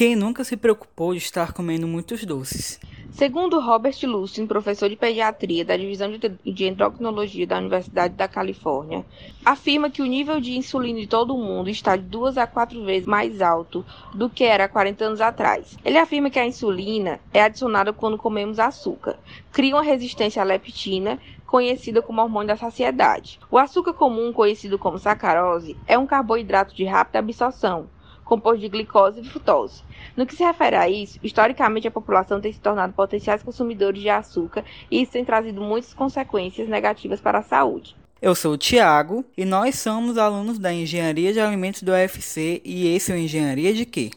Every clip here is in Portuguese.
Quem nunca se preocupou de estar comendo muitos doces? Segundo Robert Lustin, professor de pediatria da divisão de endocrinologia da Universidade da Califórnia, afirma que o nível de insulina de todo o mundo está de duas a quatro vezes mais alto do que era há 40 anos atrás. Ele afirma que a insulina é adicionada quando comemos açúcar, cria uma resistência à leptina, conhecida como hormônio da saciedade. O açúcar comum, conhecido como sacarose, é um carboidrato de rápida absorção composto de glicose e frutose. No que se refere a isso, historicamente a população tem se tornado potenciais consumidores de açúcar e isso tem trazido muitas consequências negativas para a saúde. Eu sou o Tiago e nós somos alunos da Engenharia de Alimentos do UFC e esse é o Engenharia de quê?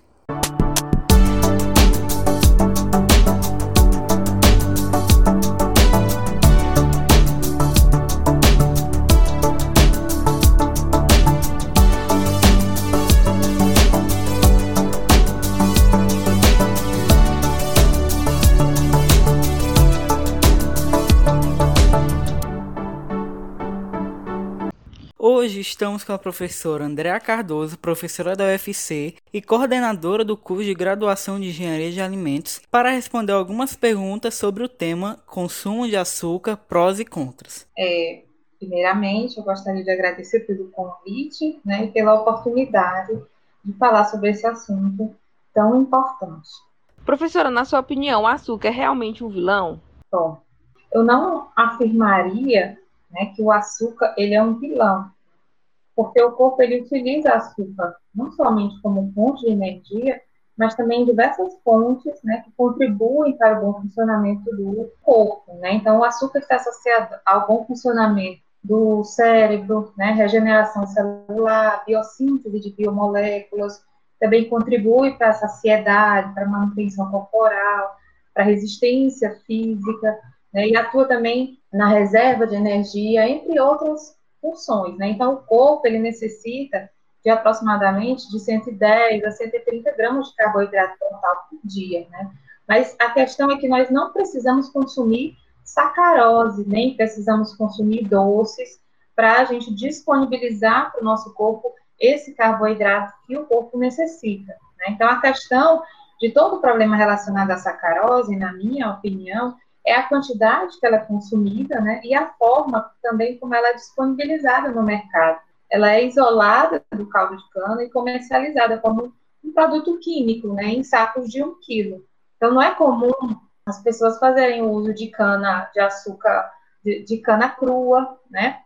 Hoje estamos com a professora Andréa Cardoso, professora da UFC e coordenadora do curso de graduação de Engenharia de Alimentos, para responder algumas perguntas sobre o tema consumo de açúcar, prós e contras. É, primeiramente, eu gostaria de agradecer pelo convite né, e pela oportunidade de falar sobre esse assunto tão importante. Professora, na sua opinião, o açúcar é realmente um vilão? Bom, eu não afirmaria né, que o açúcar ele é um vilão, porque o corpo ele utiliza açúcar não somente como fonte de energia, mas também diversas fontes né, que contribuem para o bom funcionamento do corpo. Né? Então, o açúcar está associado ao bom funcionamento do cérebro, né, regeneração celular, biossíntese de biomoléculas, também contribui para a saciedade, para a manutenção corporal, para a resistência física, né, e atua também na reserva de energia, entre outras funções. Né? Então, o corpo ele necessita de aproximadamente de 110 a 130 gramas de carboidrato total por dia. Né? Mas a questão é que nós não precisamos consumir sacarose, nem precisamos consumir doces para a gente disponibilizar para o nosso corpo esse carboidrato que o corpo necessita. Né? Então, a questão de todo o problema relacionado à sacarose, na minha opinião, é a quantidade que ela é consumida, né, e a forma também como ela é disponibilizada no mercado. Ela é isolada do caldo de cana e comercializada como um produto químico, né, em sacos de um quilo. Então, não é comum as pessoas fazerem o uso de cana de açúcar, de, de cana crua, né,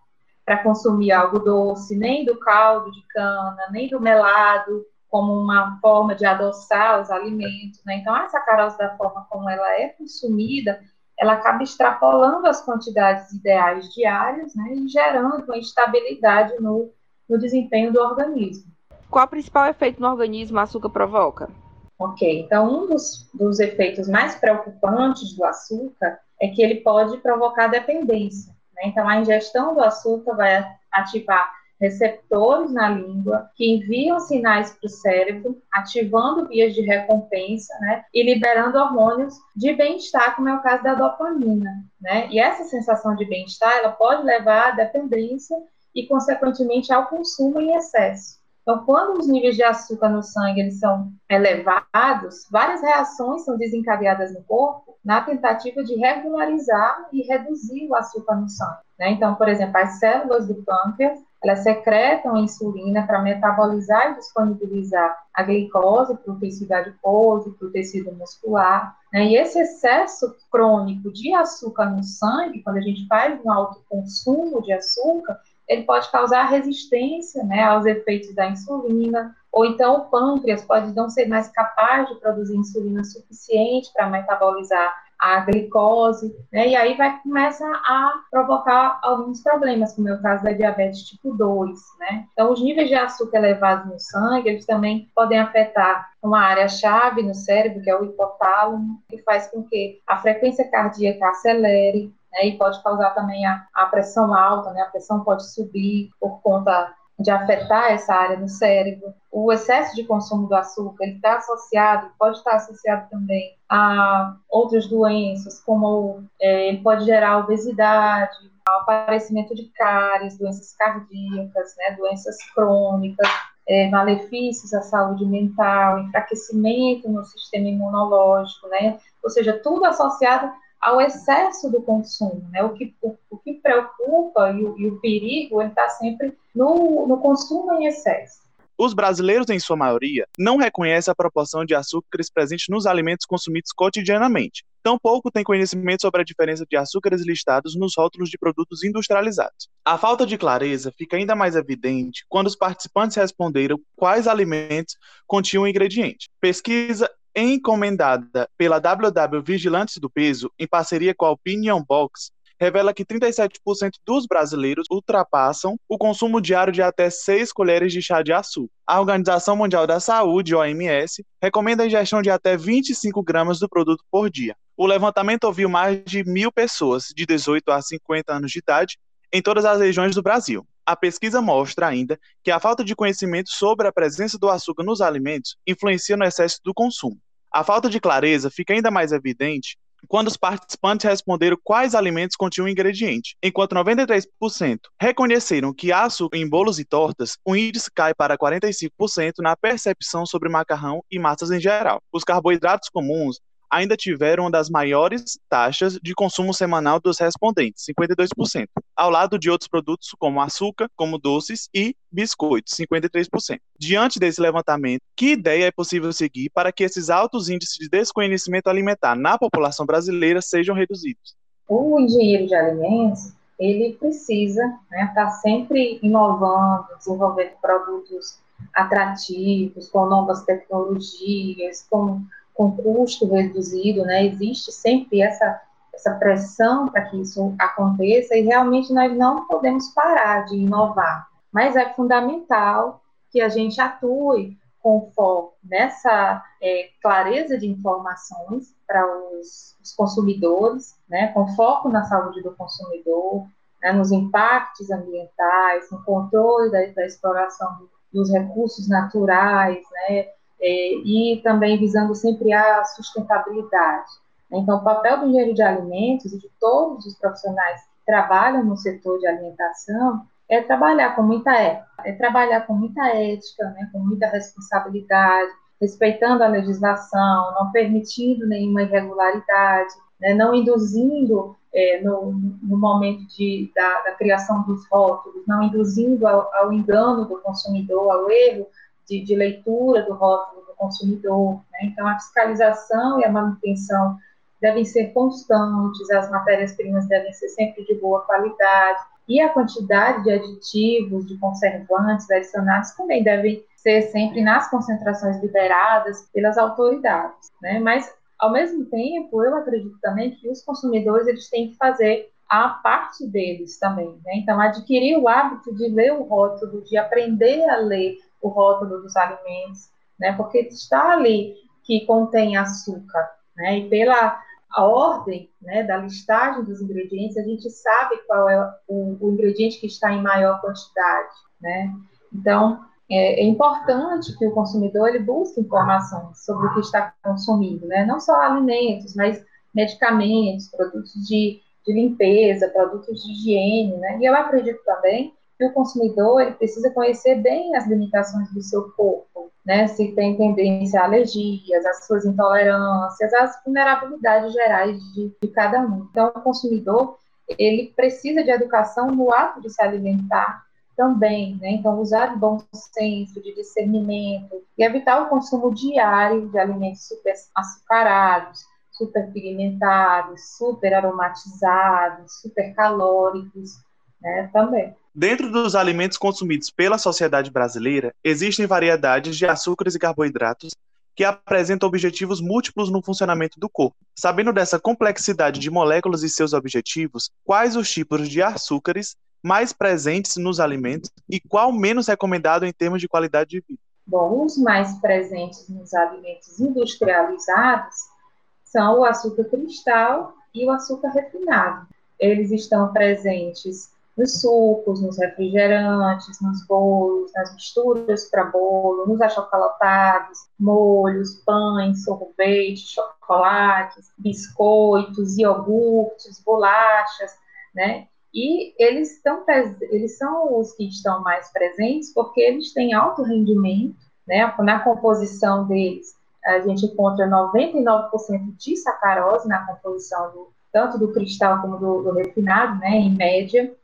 para consumir algo doce, nem do caldo de cana, nem do melado, como uma forma de adoçar os alimentos, né? Então, a sacarose da forma como ela é consumida, ela acaba extrapolando as quantidades ideais diárias né, e gerando uma instabilidade no, no desempenho do organismo. Qual o principal efeito no organismo o açúcar provoca? Ok, então um dos, dos efeitos mais preocupantes do açúcar é que ele pode provocar dependência. Né? Então, a ingestão do açúcar vai ativar receptores na língua que enviam sinais para o cérebro, ativando vias de recompensa, né, e liberando hormônios de bem-estar, como é o caso da dopamina, né? E essa sensação de bem-estar, ela pode levar à dependência e, consequentemente, ao consumo em excesso. Então, quando os níveis de açúcar no sangue eles são elevados, várias reações são desencadeadas no corpo na tentativa de regularizar e reduzir o açúcar no sangue. Né? Então, por exemplo, as células do pâncreas elas secretam a insulina para metabolizar e disponibilizar a glicose para o tecido adiposo, para o tecido muscular. Né? E esse excesso crônico de açúcar no sangue, quando a gente faz um alto consumo de açúcar, ele pode causar resistência né, aos efeitos da insulina, ou então o pâncreas pode não ser mais capaz de produzir insulina suficiente para metabolizar a glicose, né? E aí vai começa a provocar alguns problemas, como é o caso da diabetes tipo 2, né? Então, os níveis de açúcar elevados no sangue, eles também podem afetar uma área-chave no cérebro, que é o hipotálamo, que faz com que a frequência cardíaca acelere, né? E pode causar também a, a pressão alta, né? A pressão pode subir por conta de afetar essa área no cérebro. O excesso de consumo do açúcar ele está associado, pode estar associado também a outras doenças, como é, ele pode gerar obesidade, aparecimento de cáries, doenças cardíacas, né, doenças crônicas. é, malefícios à saúde mental, enfraquecimento no sistema imunológico, né? Ou seja, tudo associado ao excesso do consumo, né? O que, o, o que preocupa e o, e o perigo está sempre no, no consumo em excesso. Os brasileiros, em sua maioria, não reconhecem a proporção de açúcares presentes nos alimentos consumidos cotidianamente. Tampouco têm conhecimento sobre a diferença de açúcares listados nos rótulos de produtos industrializados. A falta de clareza fica ainda mais evidente quando os participantes responderam quais alimentos continham o ingrediente. Pesquisa encomendada pela WW Vigilantes do Peso, em parceria com a Opinion Box, revela que 37% dos brasileiros ultrapassam o consumo diário de até 6 colheres de chá de açúcar. A Organização Mundial da Saúde, OMS, recomenda a ingestão de até 25 gramas do produto por dia. O levantamento ouviu mais de mil pessoas de 18 a 50 anos de idade em todas as regiões do Brasil. A pesquisa mostra ainda que a falta de conhecimento sobre a presença do açúcar nos alimentos influencia no excesso do consumo. A falta de clareza fica ainda mais evidente quando os participantes responderam quais alimentos continham o ingrediente. Enquanto 93% reconheceram que açúcar em bolos e tortas, o índice cai para 45% na percepção sobre macarrão e massas em geral. Os carboidratos comuns ainda tiveram uma das maiores taxas de consumo semanal dos respondentes, 52%, ao lado de outros produtos como açúcar, como doces e biscoitos, 53%. Diante desse levantamento, que ideia é possível seguir para que esses altos índices de desconhecimento alimentar na população brasileira sejam reduzidos? O engenheiro de alimentos, ele precisa estar né, tá sempre inovando, desenvolvendo produtos atrativos, com novas tecnologias, com com custo reduzido, né? Existe sempre essa, essa pressão para que isso aconteça e realmente nós não podemos parar de inovar. Mas é fundamental que a gente atue com foco nessa é, clareza de informações para os, os, consumidores, né, com foco na saúde do consumidor, né, nos impactos ambientais, no controle da, da exploração dos recursos naturais, né, é, e também visando sempre a sustentabilidade. Então, o papel do engenheiro de alimentos e de todos os profissionais que trabalham no setor de alimentação é trabalhar com muita ética, é trabalhar com muita ética, né, com muita responsabilidade, respeitando a legislação, não permitindo nenhuma irregularidade, né, não induzindo é, no, no, momento de, da, da, criação dos rótulos, não induzindo ao, ao engano do consumidor, ao erro de, de leitura do rótulo do consumidor. Né? Então, a fiscalização e a manutenção devem ser constantes, as matérias-primas devem ser sempre de boa qualidade, e a quantidade de aditivos, de conservantes adicionados também devem ser sempre nas concentrações liberadas pelas autoridades, né? Mas ao mesmo tempo, eu acredito também que os consumidores eles têm que fazer a parte deles também, né? Então adquirir o hábito de ler o rótulo, de aprender a ler o rótulo dos alimentos, né? Porque está ali que contém açúcar, né? E pela ordem né, da listagem dos ingredientes, a gente sabe qual é o, o ingrediente que está em maior quantidade, né? Então, é, é, importante que o consumidor ele busque informações sobre o que está consumindo, né? Não só alimentos, mas medicamentos, produtos de, de limpeza, produtos de higiene, né? E eu acredito também que o consumidor ele precisa conhecer bem as limitações do seu corpo, né? Se tem tendência a alergias, as suas intolerâncias, as vulnerabilidades gerais de, de cada um. Então, o consumidor ele precisa de educação no ato de se alimentar também, né? Então, usar de bom senso, de discernimento e evitar o consumo diário de alimentos super açucarados, super pigmentados, super aromatizados, super calóricos, né? Também. Dentro dos alimentos consumidos pela sociedade brasileira, existem variedades de açúcares e carboidratos que apresentam objetivos múltiplos no funcionamento do corpo. Sabendo dessa complexidade de moléculas e seus objetivos, quais os tipos de açúcares mais presentes nos alimentos e qual menos recomendado em termos de qualidade de vida? Bom, os mais presentes nos alimentos industrializados são o açúcar cristal e o açúcar refinado. Eles estão presentes nos sucos, nos refrigerantes, nos bolos, nas misturas para bolo, nos achocolatados, molhos, pães, sorvetes, chocolates, biscoitos, iogurtes, bolachas, né? E eles, estão, eles são os que estão mais presentes porque eles têm alto rendimento, né? Na composição deles, a gente encontra 99% de sacarose na composição do, tanto do cristal como do, do refinado, né? Em média.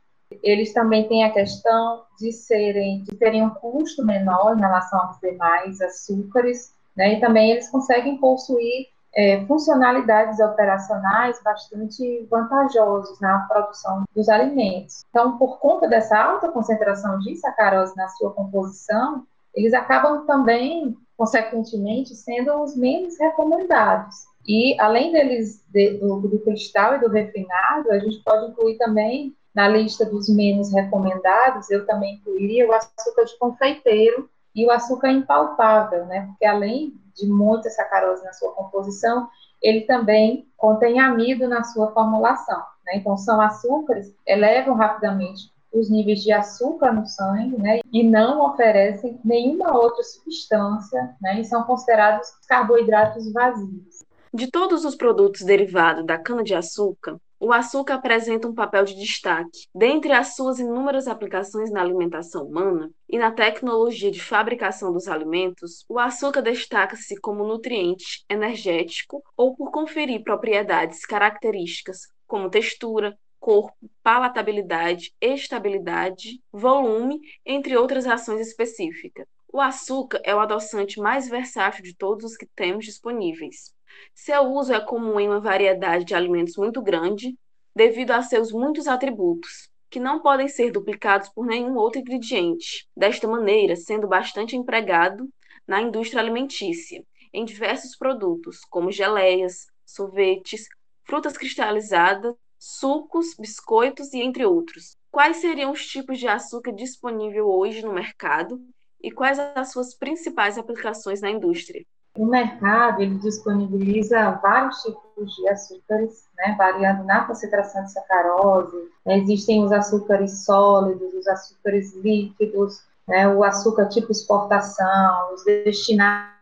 Eles também têm a questão de serem de terem um custo menor em relação aos demais açúcares, né? E também eles conseguem possuir é, funcionalidades operacionais bastante vantajosos na produção dos alimentos. Então, por conta dessa alta concentração de sacarose na sua composição, eles acabam também, consequentemente, sendo os menos recomendados. E, além deles, de, do, do cristal e do refinado, a gente pode incluir também, na lista dos menos recomendados, eu também incluiria o açúcar de confeiteiro e o açúcar impalpável, né? Porque, além de muita sacarose na sua composição, ele também contém amido na sua formulação. Né? Então, são açúcares elevam rapidamente os níveis de açúcar no sangue, né, e não oferecem nenhuma outra substância, né, e são considerados carboidratos vazios. De todos os produtos derivados da cana-de-açúcar, o açúcar apresenta um papel de destaque. Dentre as suas inúmeras aplicações na alimentação humana e na tecnologia de fabricação dos alimentos, o açúcar destaca-se como nutriente energético ou por conferir propriedades características como textura, corpo, palatabilidade, estabilidade, volume, entre outras ações específicas. O açúcar é o adoçante mais versátil de todos os que temos disponíveis. Seu uso é comum em uma variedade de alimentos muito grande, devido a seus muitos atributos, que não podem ser duplicados por nenhum outro ingrediente, desta maneira, sendo bastante empregado na indústria alimentícia, em diversos produtos, como geleias, sorvetes, frutas cristalizadas, sucos, biscoitos e entre outros. Quais seriam os tipos de açúcar disponível hoje no mercado e quais as suas principais aplicações na indústria? O mercado ele disponibiliza vários tipos de açúcares, né, variando na concentração de sacarose. Existem os açúcares sólidos, os açúcares líquidos, né, o açúcar tipo exportação, os destinados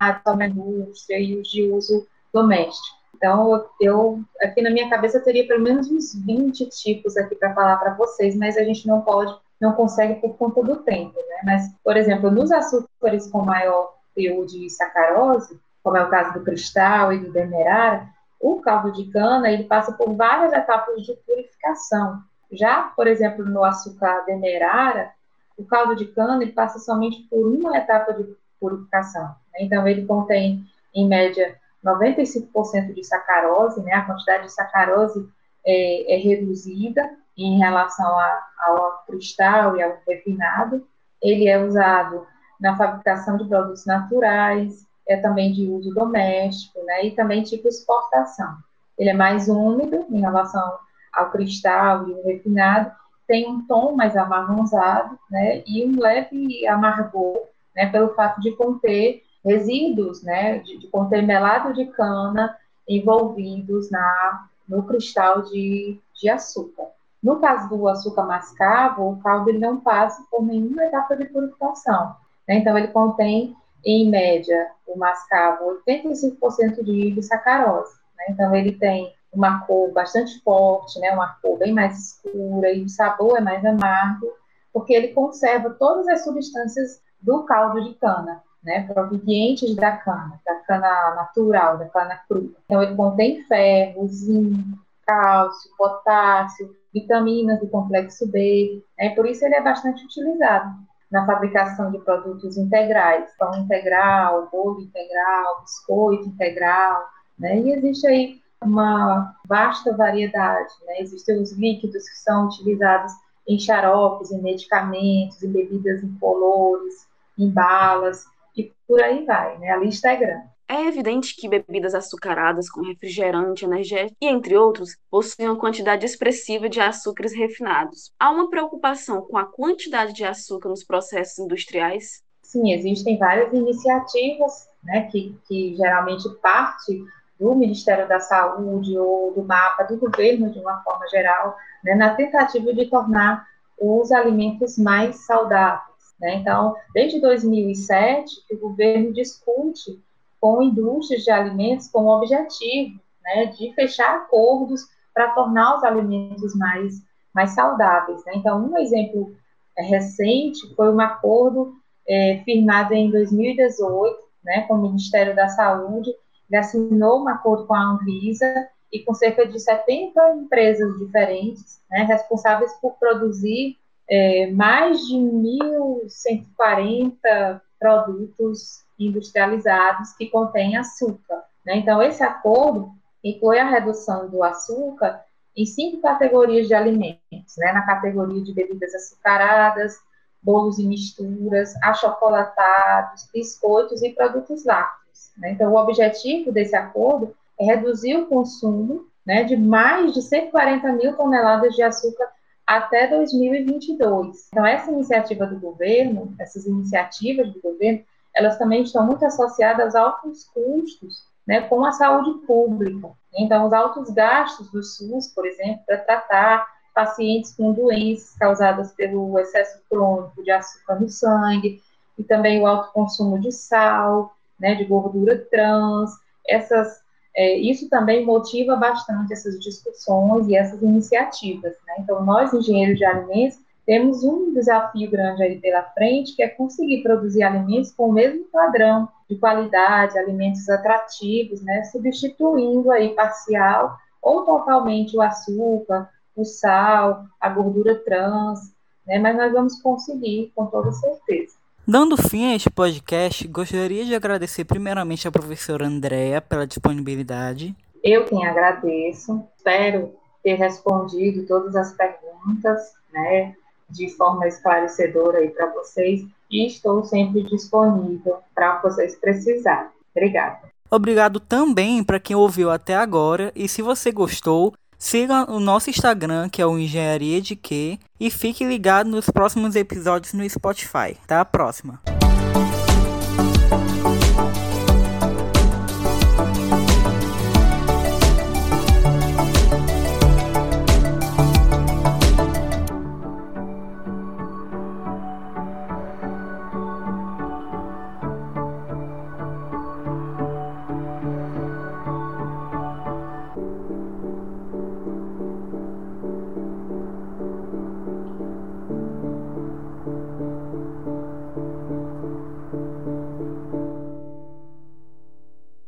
a indústria e os de uso doméstico. Então, eu aqui na minha cabeça teria pelo menos uns 20 tipos aqui para falar para vocês, mas a gente não pode, não consegue por conta do tempo, né? Mas, por exemplo, nos açúcares com maior de sacarose, como é o caso do cristal e do demerara, o caldo de cana ele passa por várias etapas de purificação. Já, por exemplo, no açúcar demerara, o caldo de cana ele passa somente por uma etapa de purificação. Né? Então, ele contém, em média, 95% de sacarose, né? A quantidade de sacarose é, é reduzida em relação a, ao cristal e ao refinado. Ele é usado na fabricação de produtos naturais, é também de uso doméstico, né, e também tipo exportação. Ele é mais úmido em relação ao cristal e o refinado, tem um tom mais amarronzado, né, e um leve amargor, né, pelo fato de conter resíduos, né, de, de conter melado de cana envolvidos na, no cristal de, de açúcar. No caso do açúcar mascavo, o caldo ele não passa por nenhuma etapa de purificação. Né? Então, ele contém, em média, o mascavo, 85% de sacarose. Né? Então, ele tem uma cor bastante forte, né? uma cor bem mais escura, e o sabor é mais amargo, porque ele conserva todas as substâncias do caldo de cana, né, provenientes da cana, da cana natural, da cana crua. Então, ele contém ferro, zinco, cálcio, potássio, vitaminas do complexo B, né, por isso ele é bastante utilizado na fabricação de produtos integrais, pão integral, bolo integral, biscoito integral, né? E existe aí uma vasta variedade, né? Existem os líquidos que são utilizados em xaropes, em medicamentos, em bebidas incolores, em balas, e por aí vai, né? A lista é grande. É evidente que bebidas açucaradas, como refrigerante, energético e entre outros, possuem uma quantidade expressiva de açúcares refinados. Há uma preocupação com a quantidade de açúcar nos processos industriais? Sim, existem várias iniciativas, né, que, que geralmente parte do Ministério da Saúde ou do mapa do governo de uma forma geral, né, na tentativa de tornar os alimentos mais saudáveis. Né? Então, desde 2007, o governo discute com indústrias de alimentos com o objetivo né, de fechar acordos para tornar os alimentos mais mais saudáveis. Né? Então, um exemplo é, recente foi um acordo é, firmado em 2018 né, com o Ministério da Saúde, ele assinou um acordo com a Anvisa e com cerca de 70 empresas diferentes, né, responsáveis por produzir é, mais de 1.140 produtos industrializados que contêm açúcar. Né? Então, esse acordo inclui a redução do açúcar em cinco categorias de alimentos, né? na categoria de bebidas açucaradas, bolos e misturas, achocolatados, biscoitos e produtos lácteos. Né? Então, o objetivo desse acordo é reduzir o consumo né, de mais de 140 mil toneladas de açúcar até 2022. Então, essa iniciativa do governo, essas iniciativas do governo, elas também estão muito associadas aos altos custos né, com a saúde pública. Então, os altos gastos do SUS, por exemplo, para tratar pacientes com doenças causadas pelo excesso crônico de açúcar no sangue, e também o alto consumo de sal, né, de gordura trans, essas, é, isso também motiva bastante essas discussões e essas iniciativas. Né? Então, nós, engenheiros de alimentos, temos um desafio grande aí pela frente, que é conseguir produzir alimentos com o mesmo padrão de qualidade, alimentos atrativos, né, substituindo aí parcial ou totalmente o açúcar, o sal, a gordura trans, né, mas nós vamos conseguir com toda certeza. Dando fim a este podcast, gostaria de agradecer primeiramente à professora Andréa pela disponibilidade. Eu quem agradeço, espero ter respondido todas as perguntas, né, de forma esclarecedora aí para vocês e estou sempre disponível para vocês precisarem. Obrigada. Obrigado também para quem ouviu até agora e se você gostou, siga o nosso Instagram, que é o Engenharia de Que, e fique ligado nos próximos episódios no Spotify. Até a próxima.